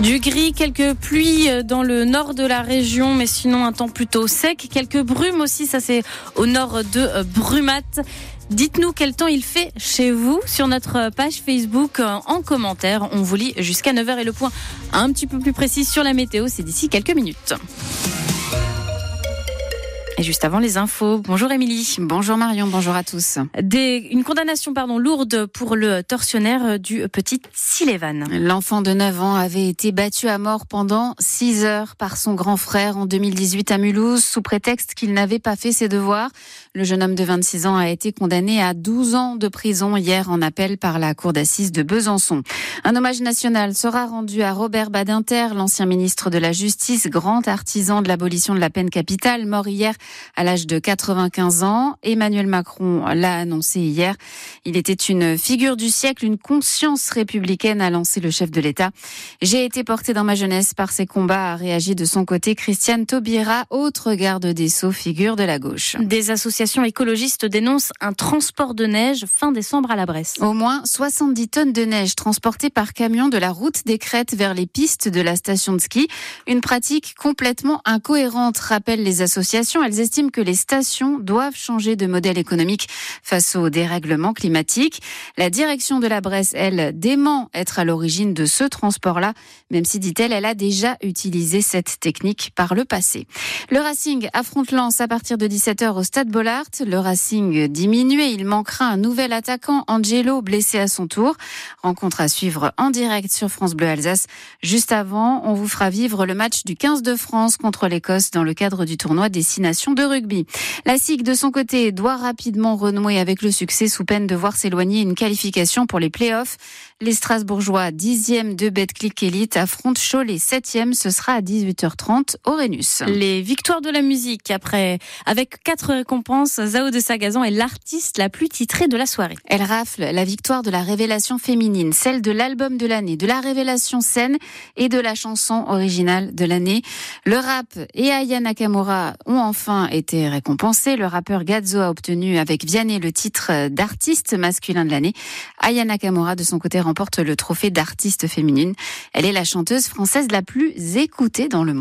Du gris, quelques pluies dans le nord de la région, mais sinon un temps plutôt sec. Quelques brumes aussi, ça c'est au nord de Brumat. Dites-nous quel temps il fait chez vous sur notre page Facebook en commentaire. On vous lit jusqu'à 9h et le point un petit peu plus précis sur la météo, c'est d'ici quelques minutes. Et juste avant les infos, bonjour Émilie. Bonjour Marion, bonjour à tous. Des, une condamnation pardon, lourde pour le tortionnaire du petit Silevan. L'enfant de 9 ans avait été battu à mort pendant 6 heures par son grand frère en 2018 à Mulhouse sous prétexte qu'il n'avait pas fait ses devoirs. Le jeune homme de 26 ans a été condamné à 12 ans de prison hier en appel par la cour d'assises de Besançon. Un hommage national sera rendu à Robert Badinter, l'ancien ministre de la Justice, grand artisan de l'abolition de la peine capitale, mort hier à l'âge de 95 ans. Emmanuel Macron l'a annoncé hier. Il était une figure du siècle, une conscience républicaine, a lancé le chef de l'État. J'ai été porté dans ma jeunesse par ses combats, a réagi de son côté Christiane Taubira, autre garde des Sceaux, figure de la gauche. Des associations écologistes dénoncent un transport de neige fin décembre à la Bresse. Au moins 70 tonnes de neige transportées par camion de la route des Crêtes vers les pistes de la station de ski. Une pratique complètement incohérente, rappellent les associations. Elles estime que les stations doivent changer de modèle économique face au dérèglement climatique. La direction de la Bresse, elle, dément être à l'origine de ce transport-là, même si, dit-elle, elle a déjà utilisé cette technique par le passé. Le Racing affronte Lens à partir de 17h au Stade Bollard. Le Racing diminué, il manquera un nouvel attaquant, Angelo, blessé à son tour. Rencontre à suivre en direct sur France Bleu Alsace. Juste avant, on vous fera vivre le match du 15 de France contre l'Écosse dans le cadre du tournoi Destination de rugby. La SIG, de son côté, doit rapidement renouer avec le succès sous peine de voir s'éloigner une qualification pour les playoffs. Les Strasbourgeois, 10e de Betclic Elite, affrontent Cholet, 7e. Ce sera à 18h30 au Rhenus. Les victoires de la musique, après, avec quatre récompenses, Zao de Sagazan est l'artiste la plus titrée de la soirée. Elle rafle la victoire de la révélation féminine, celle de l'album de l'année, de la révélation scène et de la chanson originale de l'année. Le rap et Aya Nakamura ont enfin été récompensé. Le rappeur Gazzo a obtenu avec Vianney le titre d'artiste masculin de l'année. Aya Nakamura, de son côté, remporte le trophée d'artiste féminine. Elle est la chanteuse française la plus écoutée dans le monde.